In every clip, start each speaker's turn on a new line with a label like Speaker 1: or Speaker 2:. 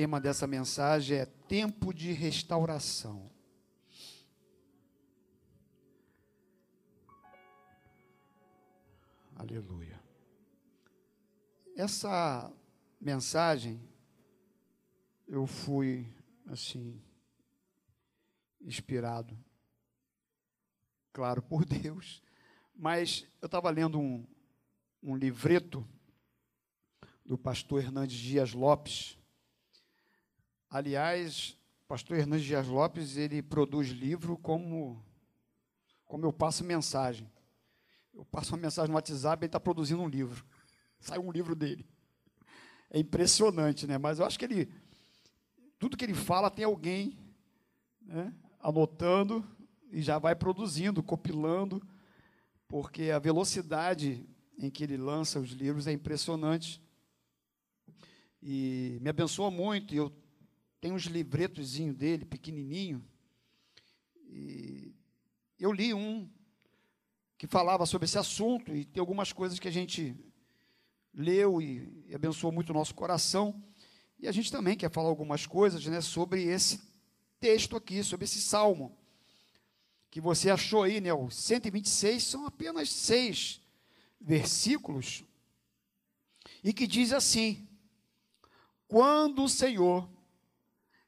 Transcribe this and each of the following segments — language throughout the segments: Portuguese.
Speaker 1: tema dessa mensagem é tempo de restauração. Aleluia. Essa mensagem eu fui assim inspirado, claro, por Deus, mas eu estava lendo um, um livreto do pastor Hernandes Dias Lopes. Aliás, pastor Hernandes Dias Lopes, ele produz livro como, como eu passo mensagem. Eu passo uma mensagem no WhatsApp, ele está produzindo um livro. Sai um livro dele. É impressionante, né? Mas eu acho que ele, tudo que ele fala tem alguém né, anotando e já vai produzindo, compilando, porque a velocidade em que ele lança os livros é impressionante. E me abençoa muito. Eu tenho uns livretozinhos dele, pequenininho. E eu li um que falava sobre esse assunto e tem algumas coisas que a gente leu e, e abençoou muito o nosso coração. E a gente também quer falar algumas coisas né, sobre esse texto aqui, sobre esse salmo que você achou aí, né? O 126 são apenas seis versículos e que diz assim: Quando o Senhor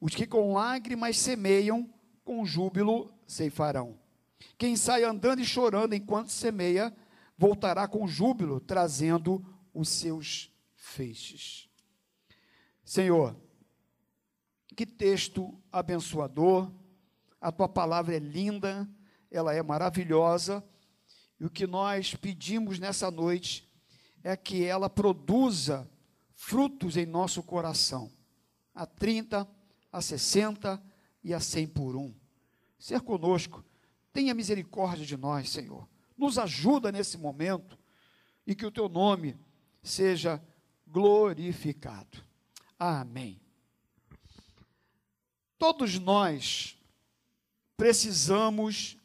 Speaker 1: Os que com lágrimas semeiam, com júbilo ceifarão. Quem sai andando e chorando enquanto semeia, voltará com júbilo, trazendo os seus feixes. Senhor, que texto abençoador, a tua palavra é linda, ela é maravilhosa, e o que nós pedimos nessa noite é que ela produza frutos em nosso coração, a 30, a 60 e a 100 por um. Ser conosco, tenha misericórdia de nós, Senhor. Nos ajuda nesse momento e que o teu nome seja glorificado. Amém. Todos nós precisamos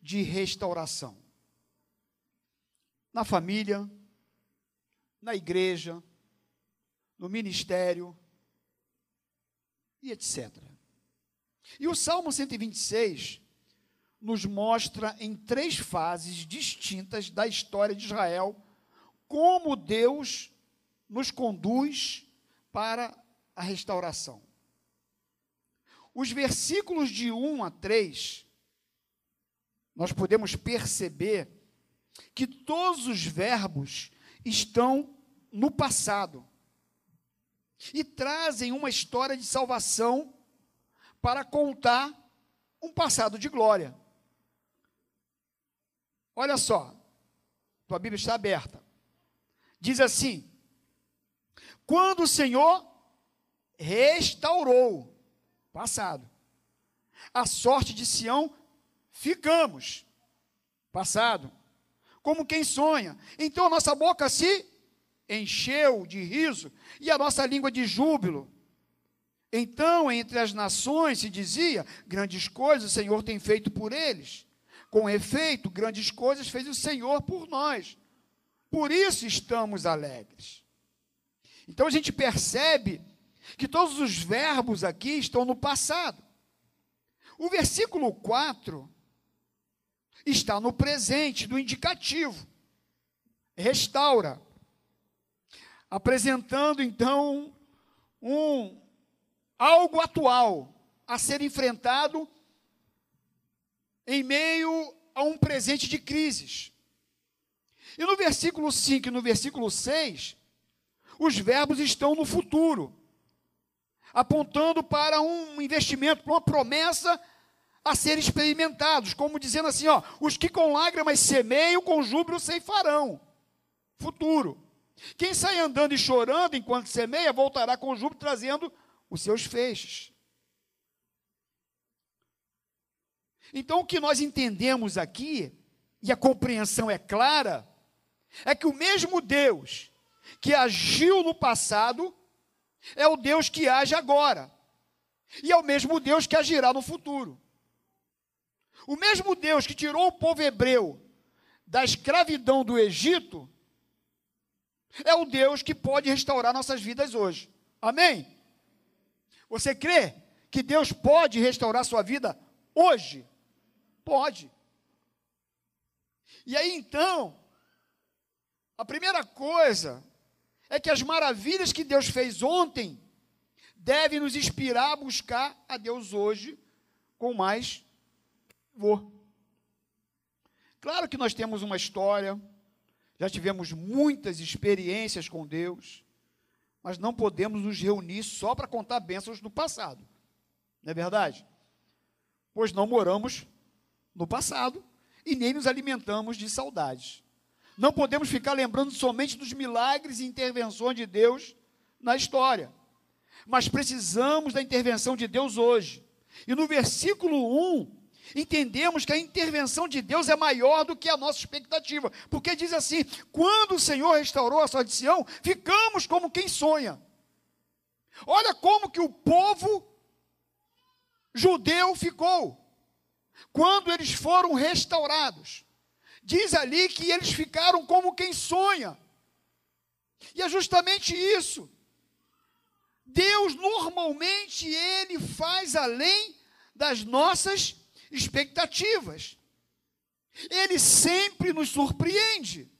Speaker 1: de restauração. Na família, na igreja, no ministério e etc. E o Salmo 126 nos mostra em três fases distintas da história de Israel como Deus nos conduz para a restauração. Os versículos de 1 a 3 nós podemos perceber que todos os verbos estão no passado e trazem uma história de salvação para contar um passado de glória. Olha só, tua Bíblia está aberta. Diz assim: quando o Senhor restaurou, passado, a sorte de Sião ficamos. Passado. Como quem sonha. Então a nossa boca se encheu de riso e a nossa língua de júbilo. Então, entre as nações se dizia: grandes coisas o Senhor tem feito por eles. Com efeito, grandes coisas fez o Senhor por nós. Por isso estamos alegres. Então a gente percebe que todos os verbos aqui estão no passado. O versículo 4 está no presente, do indicativo. Restaura. Apresentando então um algo atual a ser enfrentado em meio a um presente de crises. E no versículo 5 e no versículo 6, os verbos estão no futuro, apontando para um investimento, para uma promessa a ser experimentados, como dizendo assim, ó, os que com lágrimas semeiam, com júbilo ceifarão. Futuro. Quem sai andando e chorando enquanto semeia, voltará com júbilo trazendo os seus feixes. Então, o que nós entendemos aqui, e a compreensão é clara, é que o mesmo Deus que agiu no passado é o Deus que age agora, e é o mesmo Deus que agirá no futuro. O mesmo Deus que tirou o povo hebreu da escravidão do Egito é o Deus que pode restaurar nossas vidas hoje. Amém? Você crê que Deus pode restaurar sua vida hoje? Pode. E aí então, a primeira coisa é que as maravilhas que Deus fez ontem devem nos inspirar a buscar a Deus hoje com mais vou. Claro que nós temos uma história, já tivemos muitas experiências com Deus, mas não podemos nos reunir só para contar bênçãos do passado. Não é verdade? Pois não moramos no passado e nem nos alimentamos de saudades. Não podemos ficar lembrando somente dos milagres e intervenções de Deus na história, mas precisamos da intervenção de Deus hoje. E no versículo 1, entendemos que a intervenção de Deus é maior do que a nossa expectativa, porque diz assim: quando o Senhor restaurou a sua Sião, ficamos como quem sonha. Olha como que o povo judeu ficou quando eles foram restaurados. Diz ali que eles ficaram como quem sonha. E é justamente isso. Deus normalmente ele faz além das nossas expectativas. Ele sempre nos surpreende,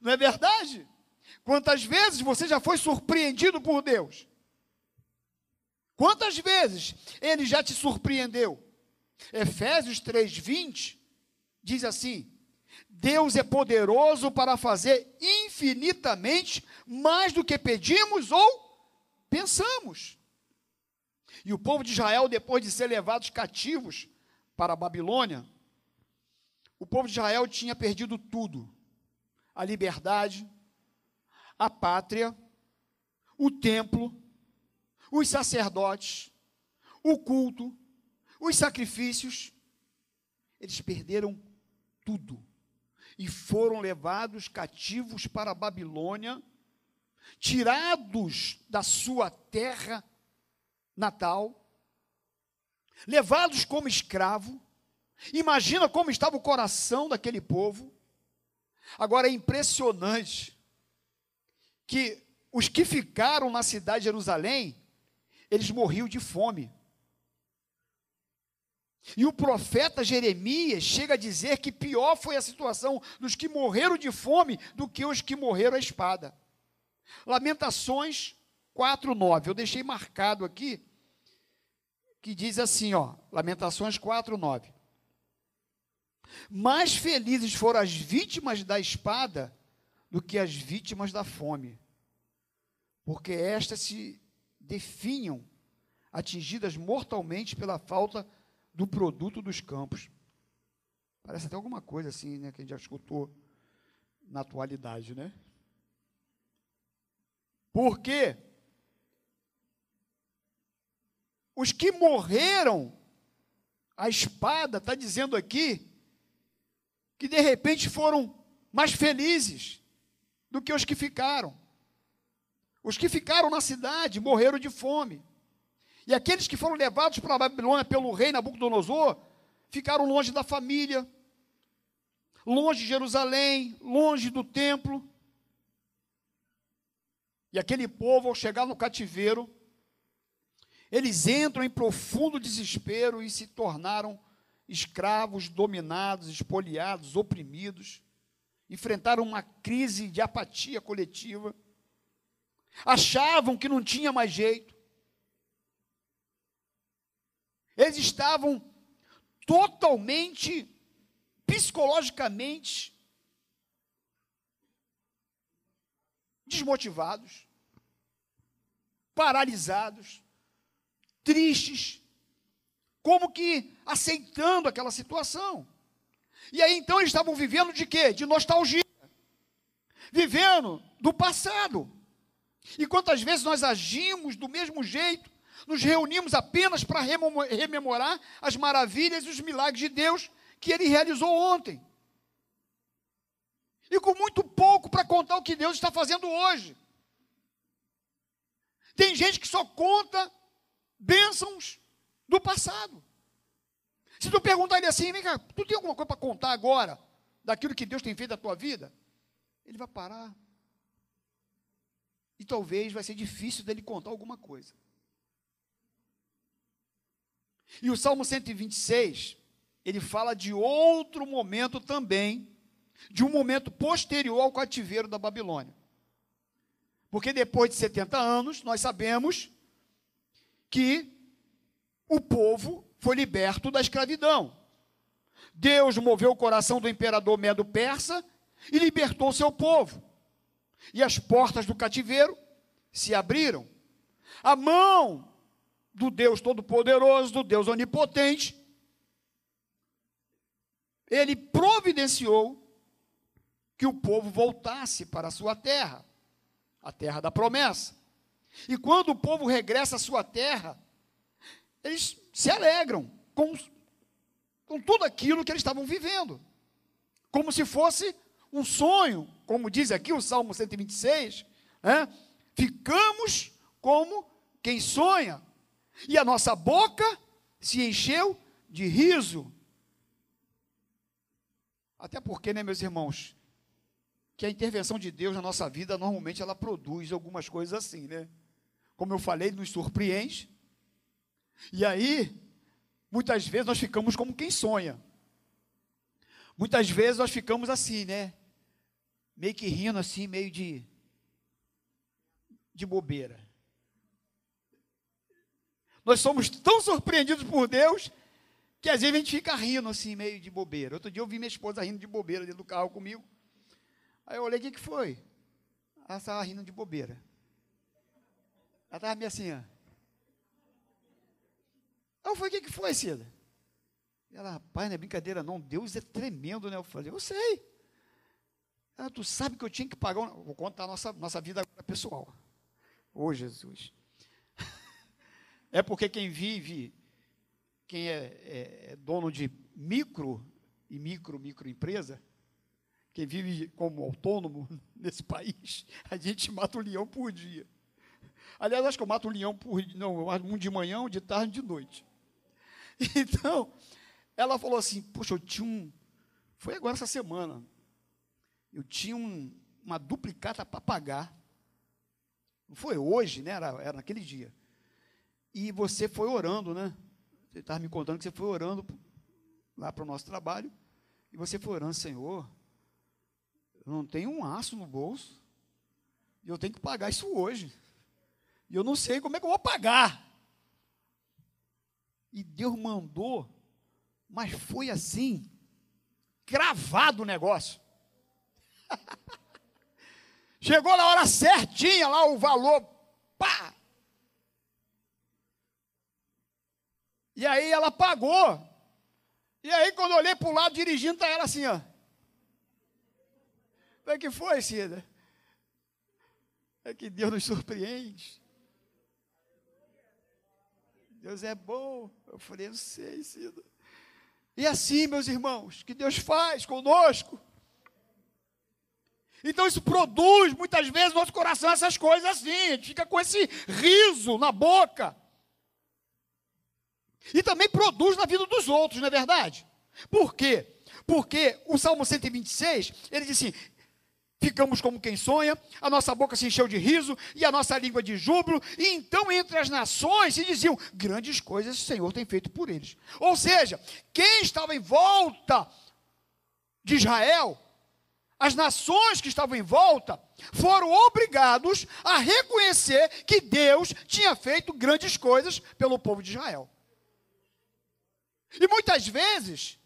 Speaker 1: não é verdade? Quantas vezes você já foi surpreendido por Deus? Quantas vezes ele já te surpreendeu? Efésios 3:20 diz assim: Deus é poderoso para fazer infinitamente mais do que pedimos ou pensamos. E o povo de Israel, depois de ser levados cativos para a Babilônia, o povo de Israel tinha perdido tudo: a liberdade, a pátria, o templo, os sacerdotes, o culto, os sacrifícios. Eles perderam tudo e foram levados cativos para a Babilônia, tirados da sua terra natal levados como escravo. Imagina como estava o coração daquele povo. Agora é impressionante que os que ficaram na cidade de Jerusalém, eles morriam de fome. E o profeta Jeremias chega a dizer que pior foi a situação dos que morreram de fome do que os que morreram à espada. Lamentações 4:9. Eu deixei marcado aqui que diz assim, ó, Lamentações 4, 9. Mais felizes foram as vítimas da espada do que as vítimas da fome, porque estas se definham atingidas mortalmente pela falta do produto dos campos. Parece até alguma coisa assim, né, que a gente já escutou na atualidade, né? Por quê? Os que morreram, a espada está dizendo aqui, que de repente foram mais felizes do que os que ficaram. Os que ficaram na cidade morreram de fome. E aqueles que foram levados para a Babilônia pelo rei Nabucodonosor ficaram longe da família, longe de Jerusalém, longe do templo. E aquele povo, ao chegar no cativeiro, eles entram em profundo desespero e se tornaram escravos, dominados, espoliados, oprimidos. Enfrentaram uma crise de apatia coletiva. Achavam que não tinha mais jeito. Eles estavam totalmente, psicologicamente, desmotivados, paralisados tristes, como que aceitando aquela situação. E aí então eles estavam vivendo de quê? De nostalgia. Vivendo do passado. E quantas vezes nós agimos do mesmo jeito, nos reunimos apenas para rememorar as maravilhas e os milagres de Deus que ele realizou ontem. E com muito pouco para contar o que Deus está fazendo hoje. Tem gente que só conta bênçãos do passado. Se tu perguntar ele assim, vem cá, tu tem alguma coisa para contar agora daquilo que Deus tem feito na tua vida? Ele vai parar. E talvez vai ser difícil dele contar alguma coisa. E o Salmo 126, ele fala de outro momento também, de um momento posterior ao cativeiro da Babilônia. Porque depois de 70 anos, nós sabemos que o povo foi liberto da escravidão. Deus moveu o coração do imperador Medo-Persa e libertou seu povo. E as portas do cativeiro se abriram. A mão do Deus Todo-Poderoso, do Deus Onipotente, ele providenciou que o povo voltasse para a sua terra, a terra da promessa. E quando o povo regressa à sua terra, eles se alegram com, com tudo aquilo que eles estavam vivendo, como se fosse um sonho, como diz aqui o Salmo 126, né? ficamos como quem sonha, e a nossa boca se encheu de riso. Até porque, né, meus irmãos, que a intervenção de Deus na nossa vida, normalmente ela produz algumas coisas assim, né? Como eu falei, nos surpreende. E aí, muitas vezes nós ficamos como quem sonha. Muitas vezes nós ficamos assim, né? Meio que rindo assim, meio de de bobeira. Nós somos tão surpreendidos por Deus que às vezes a gente fica rindo assim, meio de bobeira. Outro dia eu vi minha esposa rindo de bobeira dentro do carro comigo. Aí eu olhei, o que, que foi? Ela estava rindo de bobeira. Ela estava meio assim, ó. Eu falei, o que, que foi, Cida? Ela, rapaz, não é brincadeira não, Deus é tremendo, né? Eu falei, eu sei. Ela, tu sabe que eu tinha que pagar, um... vou contar a nossa, nossa vida pessoal. Ô, Jesus. É porque quem vive, quem é, é, é dono de micro e micro, microempresa, quem vive como autônomo nesse país, a gente mata um leão por dia. Aliás, acho que eu mato um leão por não, um de manhã, um de tarde, um de noite. Então, ela falou assim: Poxa, eu tinha um. Foi agora essa semana. Eu tinha um, uma duplicata para pagar. Não foi hoje, né? Era, era naquele dia. E você foi orando, né? Você estava me contando que você foi orando lá para o nosso trabalho. E você foi orando, Senhor, eu não tenho um aço no bolso. E eu tenho que pagar isso hoje. E eu não sei como é que eu vou pagar. E Deus mandou, mas foi assim, cravado o negócio. Chegou na hora certinha lá o valor, pá! E aí ela pagou. E aí quando eu olhei para o lado dirigindo, está ela assim, ó. O é que foi, Cida? É que Deus nos surpreende. Deus é bom. Eu falei, não sei, Cida. E assim, meus irmãos, que Deus faz conosco. Então isso produz muitas vezes no nosso coração essas coisas assim, a gente fica com esse riso na boca. E também produz na vida dos outros, não é verdade? Por quê? Porque o Salmo 126, ele diz assim: Ficamos como quem sonha, a nossa boca se encheu de riso e a nossa língua de júbilo, e então entre as nações se diziam: grandes coisas o Senhor tem feito por eles. Ou seja, quem estava em volta de Israel, as nações que estavam em volta, foram obrigados a reconhecer que Deus tinha feito grandes coisas pelo povo de Israel. E muitas vezes,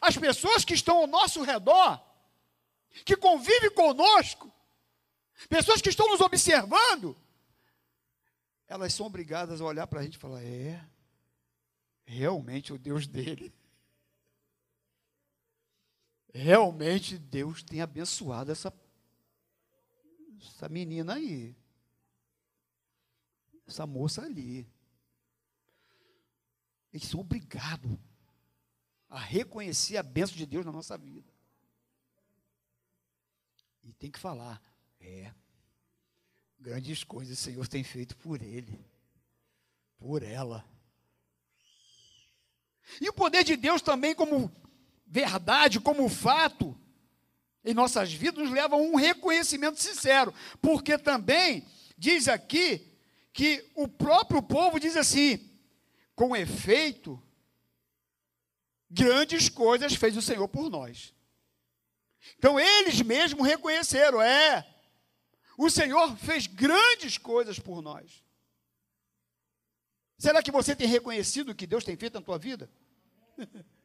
Speaker 1: as pessoas que estão ao nosso redor, que convivem conosco, pessoas que estão nos observando, elas são obrigadas a olhar para a gente e falar: é, realmente o Deus dele. Realmente Deus tem abençoado essa, essa menina aí. Essa moça ali. Eles são obrigados a reconhecer a bênção de Deus na nossa vida. E tem que falar, é, grandes coisas o Senhor tem feito por ele, por ela. E o poder de Deus também, como verdade, como fato, em nossas vidas, nos leva a um reconhecimento sincero, porque também diz aqui que o próprio povo diz assim: com efeito, grandes coisas fez o Senhor por nós. Então eles mesmos reconheceram: é, o Senhor fez grandes coisas por nós. Será que você tem reconhecido o que Deus tem feito na tua vida?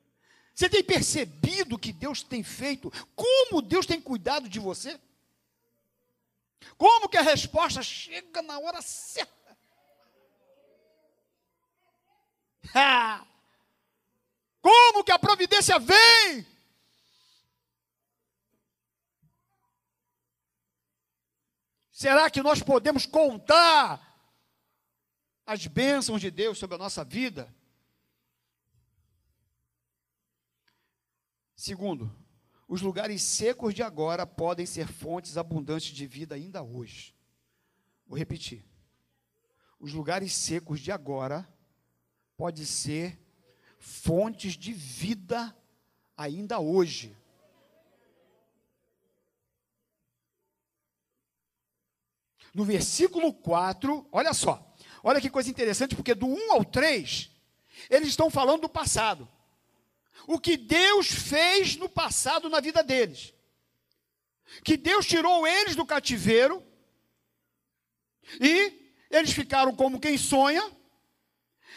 Speaker 1: Você tem percebido o que Deus tem feito? Como Deus tem cuidado de você? Como que a resposta chega na hora certa? Como que a providência vem? Será que nós podemos contar as bênçãos de Deus sobre a nossa vida? Segundo, os lugares secos de agora podem ser fontes abundantes de vida ainda hoje. Vou repetir. Os lugares secos de agora podem ser fontes de vida ainda hoje. No versículo 4, olha só, olha que coisa interessante, porque do 1 ao 3, eles estão falando do passado. O que Deus fez no passado na vida deles. Que Deus tirou eles do cativeiro e eles ficaram como quem sonha,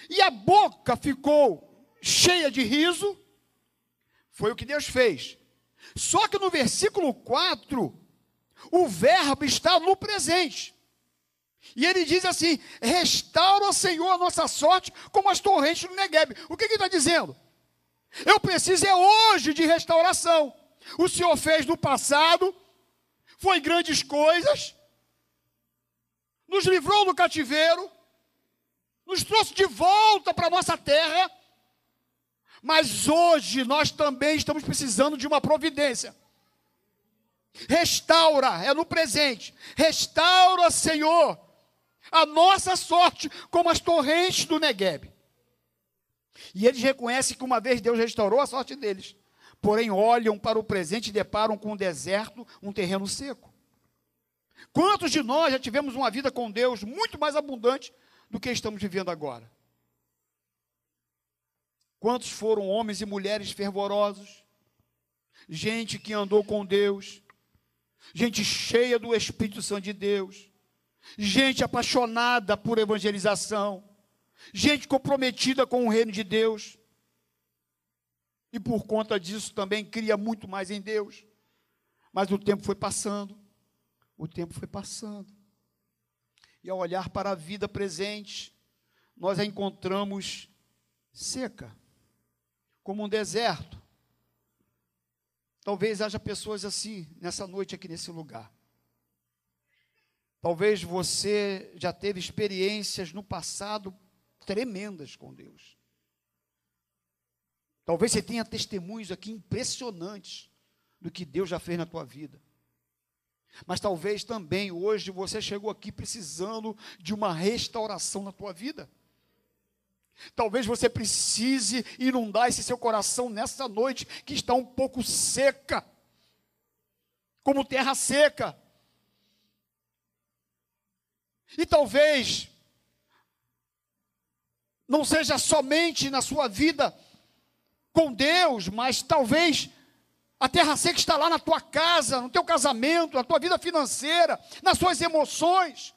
Speaker 1: e a boca ficou cheia de riso. Foi o que Deus fez. Só que no versículo 4, o verbo está no presente. E ele diz assim: restaura, Senhor, a nossa sorte como as torrentes do Negueb. O que, ele está dizendo? Eu preciso é hoje de restauração. O Senhor fez no passado, foi grandes coisas, nos livrou do cativeiro, nos trouxe de volta para a nossa terra, mas hoje nós também estamos precisando de uma providência. Restaura, é no presente. Restaura, Senhor, a nossa sorte como as torrentes do Negueb. E eles reconhecem que uma vez Deus restaurou a sorte deles. Porém, olham para o presente e deparam com um deserto, um terreno seco. Quantos de nós já tivemos uma vida com Deus muito mais abundante do que estamos vivendo agora? Quantos foram homens e mulheres fervorosos? Gente que andou com Deus, gente cheia do Espírito Santo de Deus, gente apaixonada por evangelização, gente comprometida com o reino de Deus. E por conta disso também cria muito mais em Deus. Mas o tempo foi passando, o tempo foi passando. E ao olhar para a vida presente, nós a encontramos seca, como um deserto. Talvez haja pessoas assim nessa noite aqui nesse lugar. Talvez você já teve experiências no passado tremendas com Deus. Talvez você tenha testemunhos aqui impressionantes do que Deus já fez na tua vida. Mas talvez também hoje você chegou aqui precisando de uma restauração na tua vida. Talvez você precise inundar esse seu coração nessa noite que está um pouco seca, como terra seca. E talvez não seja somente na sua vida com Deus, mas talvez a terra seca está lá na tua casa, no teu casamento, na tua vida financeira, nas suas emoções.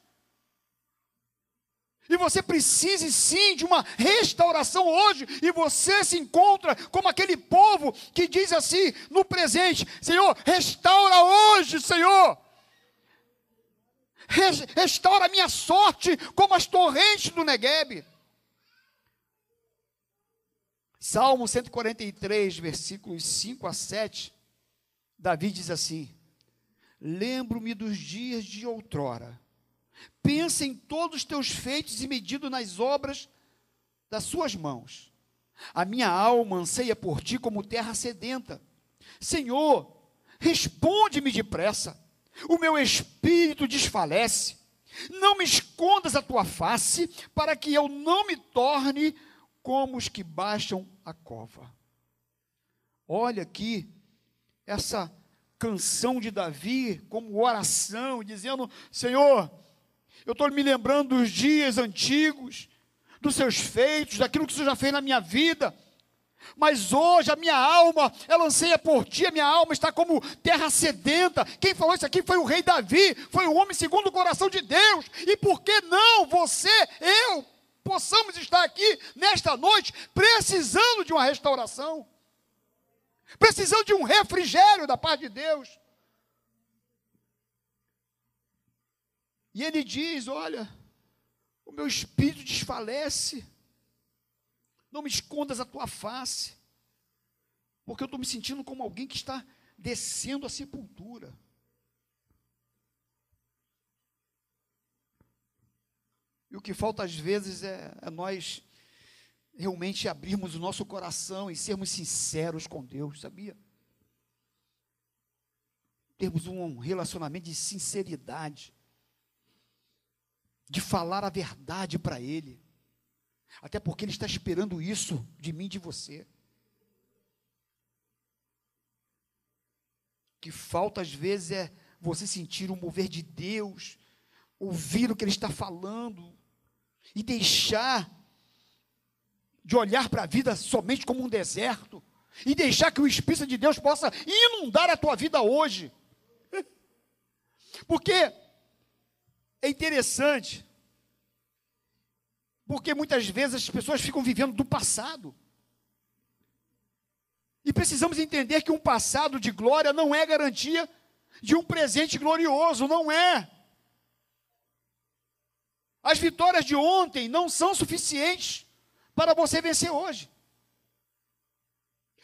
Speaker 1: E você precisa sim de uma restauração hoje, e você se encontra como aquele povo que diz assim no presente: Senhor, restaura hoje, Senhor. Restaura a minha sorte como as torrentes do Negueb. Salmo 143, versículos 5 a 7, Davi diz assim: Lembro-me dos dias de outrora, pensa em todos os teus feitos e medido nas obras das suas mãos. A minha alma anseia por ti como terra sedenta. Senhor, responde-me depressa. O meu espírito desfalece. Não me escondas a tua face, para que eu não me torne como os que baixam a cova. Olha aqui essa canção de Davi como oração, dizendo: Senhor, eu estou me lembrando dos dias antigos, dos seus feitos, daquilo que o Senhor já fez na minha vida. Mas hoje a minha alma, ela anseia por ti, a minha alma está como terra sedenta. Quem falou isso aqui foi o rei Davi, foi o homem segundo o coração de Deus. E por que não você, eu, possamos estar aqui nesta noite precisando de uma restauração? Precisando de um refrigério da parte de Deus. E ele diz: Olha, o meu espírito desfalece, não me escondas a tua face, porque eu estou me sentindo como alguém que está descendo a sepultura. E o que falta às vezes é, é nós realmente abrirmos o nosso coração e sermos sinceros com Deus, sabia? Termos um relacionamento de sinceridade, de falar a verdade para Ele, até porque Ele está esperando isso de mim de você. Que falta às vezes é você sentir o mover de Deus, ouvir o que Ele está falando e deixar de olhar para a vida somente como um deserto e deixar que o Espírito de Deus possa inundar a tua vida hoje. Porque é interessante, porque muitas vezes as pessoas ficam vivendo do passado. E precisamos entender que um passado de glória não é garantia de um presente glorioso, não é. As vitórias de ontem não são suficientes para você vencer hoje.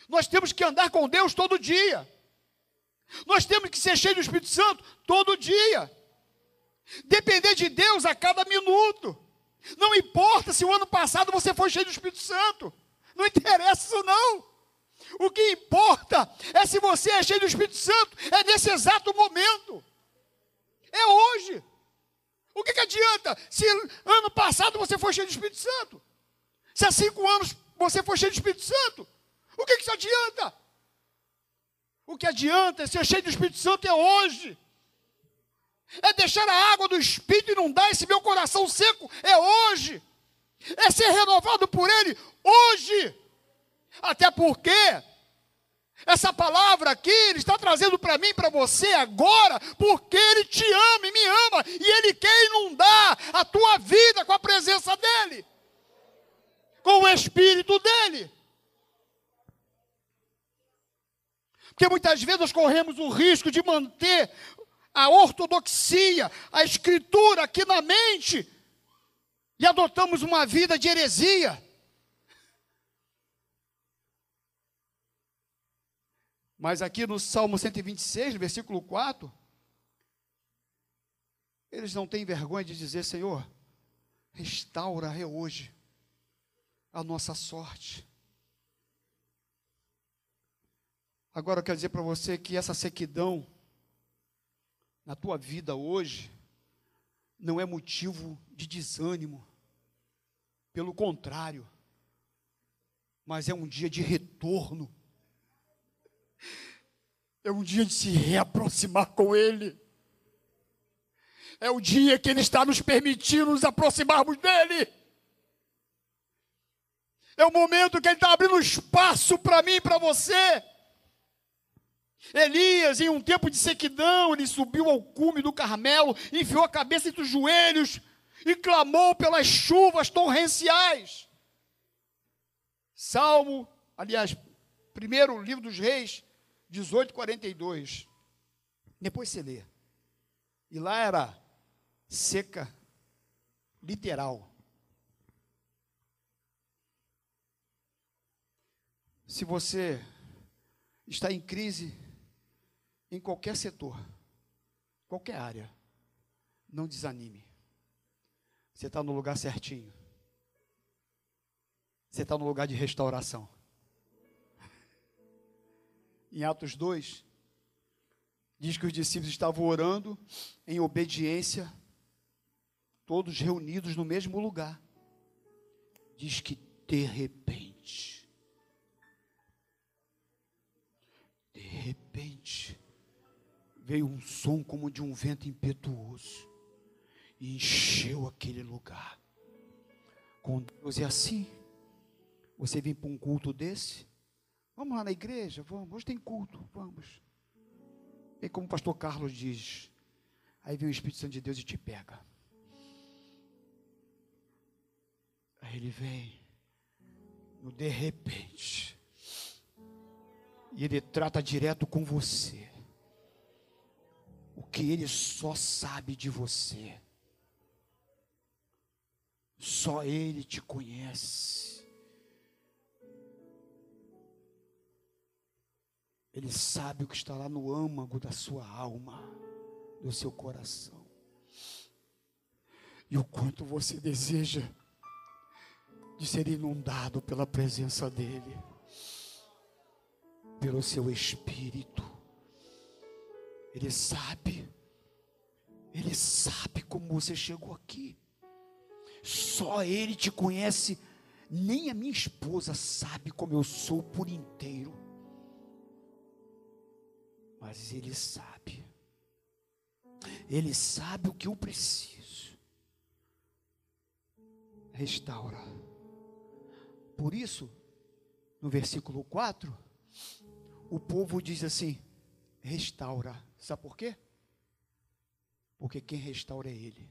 Speaker 1: Nós temos que andar com Deus todo dia. Nós temos que ser cheios do Espírito Santo todo dia. Depender de Deus a cada minuto. Não importa se o ano passado você foi cheio do Espírito Santo. Não interessa isso não. O que importa é se você é cheio do Espírito Santo, é nesse exato momento. É hoje. O que, que adianta se ano passado você foi cheio do Espírito Santo? Se há cinco anos você foi cheio do Espírito Santo, o que, que isso adianta? O que adianta ser cheio do Espírito Santo é hoje. É deixar a água do Espírito inundar esse meu coração seco, é hoje. É ser renovado por Ele hoje. Até porque essa palavra aqui Ele está trazendo para mim, para você agora, porque Ele te ama e me ama, e Ele quer inundar a tua vida com a presença dEle com o espírito dele. Porque muitas vezes nós corremos o risco de manter a ortodoxia, a escritura aqui na mente, e adotamos uma vida de heresia. Mas aqui no Salmo 126, versículo 4, eles não têm vergonha de dizer: Senhor, restaura hoje a nossa sorte. Agora eu quero dizer para você que essa sequidão na tua vida hoje não é motivo de desânimo. Pelo contrário, mas é um dia de retorno. É um dia de se reaproximar com Ele. É o dia que Ele está nos permitindo nos aproximarmos dEle. É o momento que Ele está abrindo espaço para mim e para você. Elias, em um tempo de sequidão, ele subiu ao cume do Carmelo, enfiou a cabeça entre os joelhos e clamou pelas chuvas torrenciais. Salmo, aliás, primeiro livro dos Reis, 18:42. Depois você lê. E lá era seca literal. Se você está em crise em qualquer setor, qualquer área, não desanime. Você está no lugar certinho. Você está no lugar de restauração. Em Atos 2, diz que os discípulos estavam orando em obediência, todos reunidos no mesmo lugar. Diz que de repente, de repente, veio um som como de um vento impetuoso e encheu aquele lugar. Com Deus é assim. Você vem para um culto desse? Vamos lá na igreja, vamos. Hoje tem culto, vamos. E como o pastor Carlos diz, aí vem o Espírito Santo de Deus e te pega. Aí ele vem, no de repente, e ele trata direto com você. Que ele só sabe de você. Só ele te conhece. Ele sabe o que está lá no âmago da sua alma, do seu coração. E o quanto você deseja de ser inundado pela presença dEle, pelo seu espírito. Ele sabe, Ele sabe como você chegou aqui. Só Ele te conhece, nem a minha esposa sabe como eu sou por inteiro mas Ele sabe. Ele sabe o que eu preciso. Restaura. Por isso, no versículo 4, o povo diz assim: restaura. Sabe por quê? Porque quem restaura é Ele.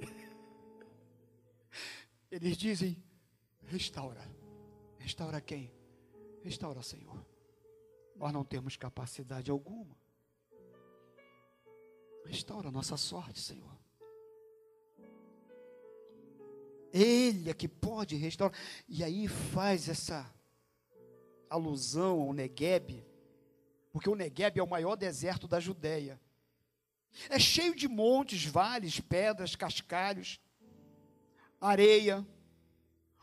Speaker 1: Eles dizem: restaura. Restaura quem? Restaura, Senhor. Nós não temos capacidade alguma. Restaura a nossa sorte, Senhor. Ele é que pode restaurar. E aí faz essa alusão ao Negueb, porque o Negueb é o maior deserto da Judéia. É cheio de montes, vales, pedras, cascalhos, areia,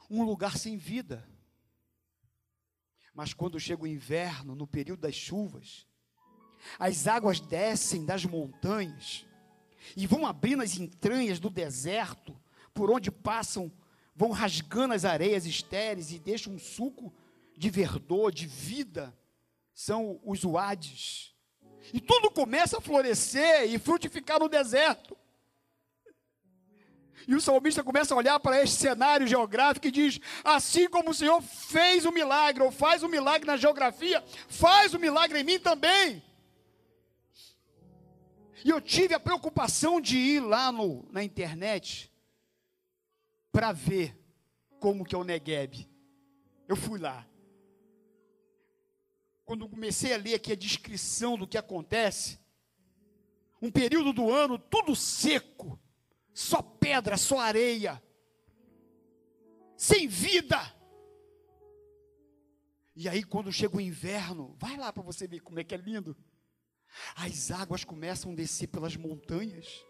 Speaker 1: um lugar sem vida. Mas quando chega o inverno, no período das chuvas, as águas descem das montanhas e vão abrindo as entranhas do deserto, por onde passam, vão rasgando as areias estéreis e deixam um suco de verdor, de vida. São os uades. E tudo começa a florescer e frutificar no deserto. E o salmista começa a olhar para este cenário geográfico e diz: assim como o Senhor fez o milagre, ou faz o milagre na geografia, faz o milagre em mim também. E eu tive a preocupação de ir lá no, na internet para ver como que é o Negueb. Eu fui lá. Quando comecei a ler aqui a descrição do que acontece, um período do ano tudo seco, só pedra, só areia, sem vida. E aí, quando chega o inverno, vai lá para você ver como é que é lindo. As águas começam a descer pelas montanhas,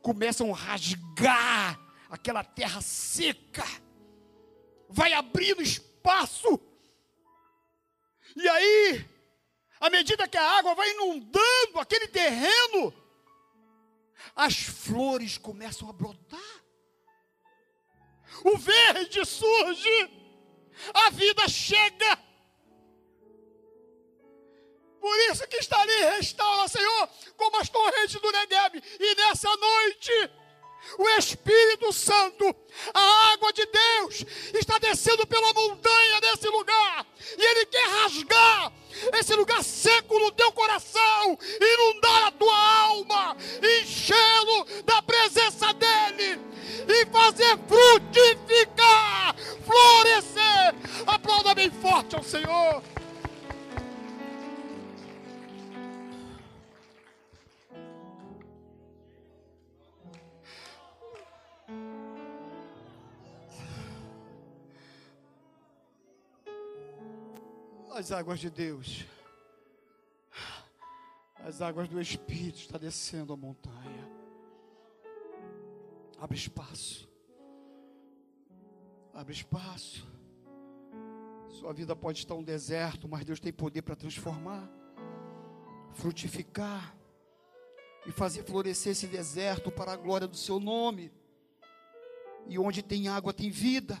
Speaker 1: começam a rasgar aquela terra seca, vai abrindo espaço. E aí, à medida que a água vai inundando aquele terreno, as flores começam a brotar, o verde surge, a vida chega. Por isso que está ali, restaura, Senhor, como as torrentes do Negev. E nessa noite, o Espírito Santo, a água de Deus, está descendo pela montanha desse lugar, e Ele quer rasgar esse lugar seco no teu coração, inundar a tua alma, enchê-lo da presença dEle, e fazer frutificar, florescer. Aplauda bem forte ao Senhor. As águas de Deus, as águas do Espírito está descendo a montanha. Abre espaço. Abre espaço. Sua vida pode estar um deserto, mas Deus tem poder para transformar, frutificar e fazer florescer esse deserto para a glória do seu nome. E onde tem água tem vida.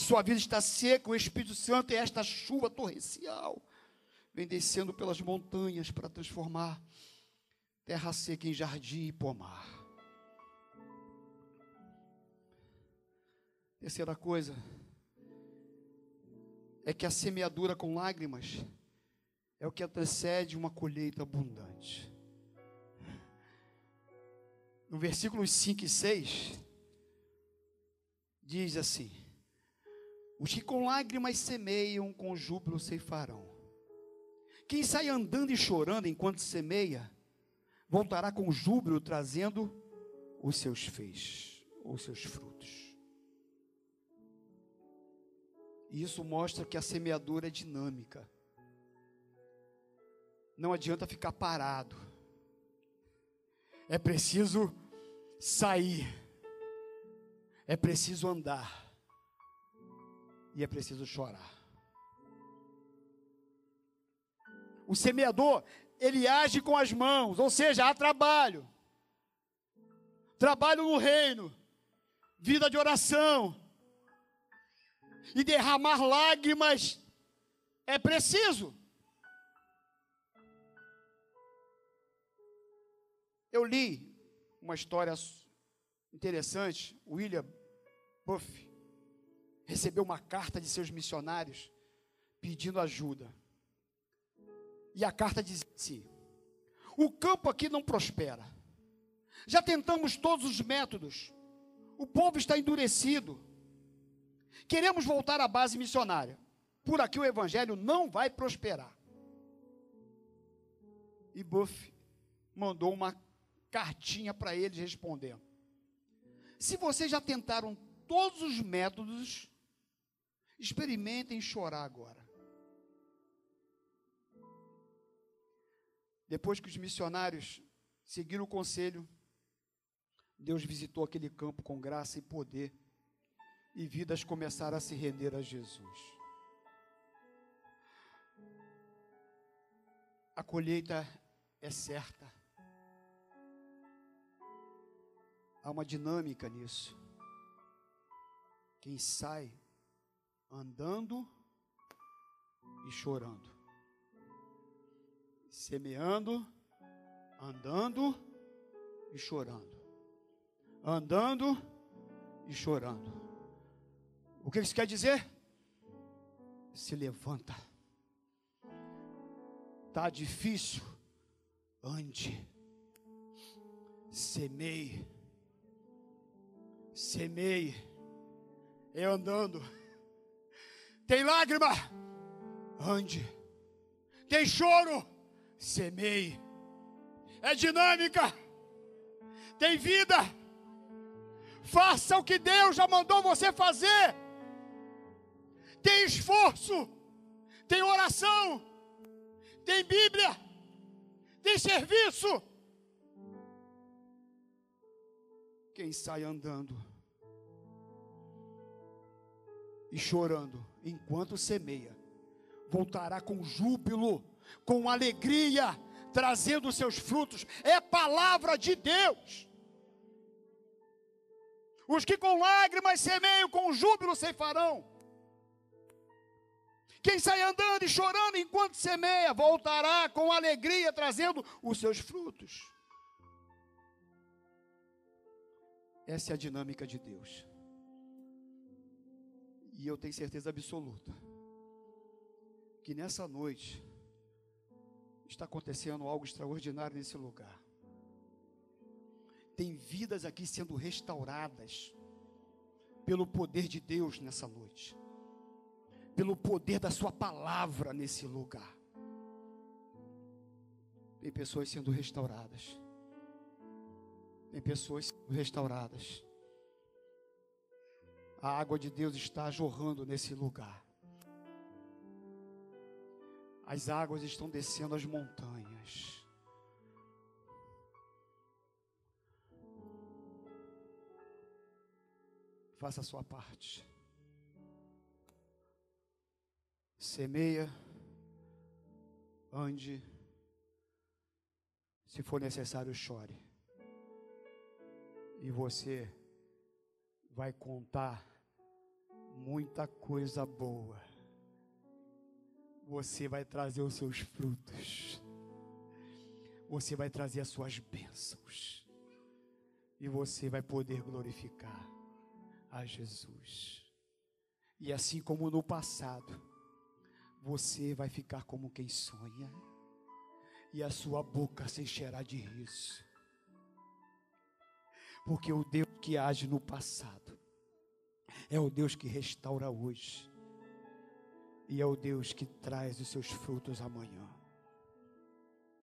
Speaker 1: Sua vida está seca, o Espírito Santo é esta chuva torrencial, vem descendo pelas montanhas para transformar terra seca em jardim e pomar. Terceira coisa, é que a semeadura com lágrimas é o que antecede uma colheita abundante. No versículos 5 e 6, diz assim: Os que com lágrimas semeiam, com júbilo ceifarão. Quem sai andando e chorando enquanto semeia, voltará com júbilo trazendo os seus feixes, os seus frutos. E isso mostra que a semeadura é dinâmica. Não adianta ficar parado. É preciso sair. É preciso andar. E é preciso chorar. O semeador, ele age com as mãos, ou seja, há trabalho. Trabalho no reino, vida de oração, e derramar lágrimas é preciso. Eu li uma história interessante. William Buff recebeu uma carta de seus missionários pedindo ajuda. E a carta dizia assim: O campo aqui não prospera. Já tentamos todos os métodos. O povo está endurecido. Queremos voltar à base missionária. Por aqui o evangelho não vai prosperar. E Buff mandou uma cartinha para eles respondendo: Se vocês já tentaram todos os métodos, experimentem chorar agora. Depois que os missionários seguiram o conselho, Deus visitou aquele campo com graça e poder e vidas começaram a se render a Jesus. A colheita é certa. Há uma dinâmica nisso. Quem sai andando e chorando, semeando, andando e chorando, andando e chorando. O que isso quer dizer? Se levanta. Tá difícil. Ande. Semeie. Semeie. É andando. Tem lágrima? Ande. Tem choro? Semeie. É dinâmica. Tem vida. Faça o que Deus já mandou você fazer tem esforço, tem oração, tem Bíblia, tem serviço. Quem sai andando e chorando enquanto semeia, voltará com júbilo, com alegria, trazendo seus frutos. É palavra de Deus. Os que com lágrimas semeiam, com júbilo ceifarão. Quem sai andando e chorando enquanto semeia, voltará com alegria, trazendo os seus frutos. Essa é a dinâmica de Deus. E eu tenho certeza absoluta que nessa noite está acontecendo algo extraordinário nesse lugar. Tem vidas aqui sendo restauradas pelo poder de Deus nessa noite pelo poder da Sua palavra nesse lugar. Tem pessoas sendo restauradas. Tem pessoas sendo restauradas a água de Deus está jorrando nesse lugar. As águas estão descendo as montanhas. Faça a sua parte. Semeia, ande, se for necessário, chore. E você vai contar muita coisa boa. Você vai trazer os seus frutos. Você vai trazer as suas bênçãos. E você vai poder glorificar a Jesus. E assim como no passado, você vai ficar como quem sonha, e a sua boca se encherá de riso. Porque o Deus que age no passado é o Deus que restaura hoje, e é o Deus que traz os seus frutos amanhã.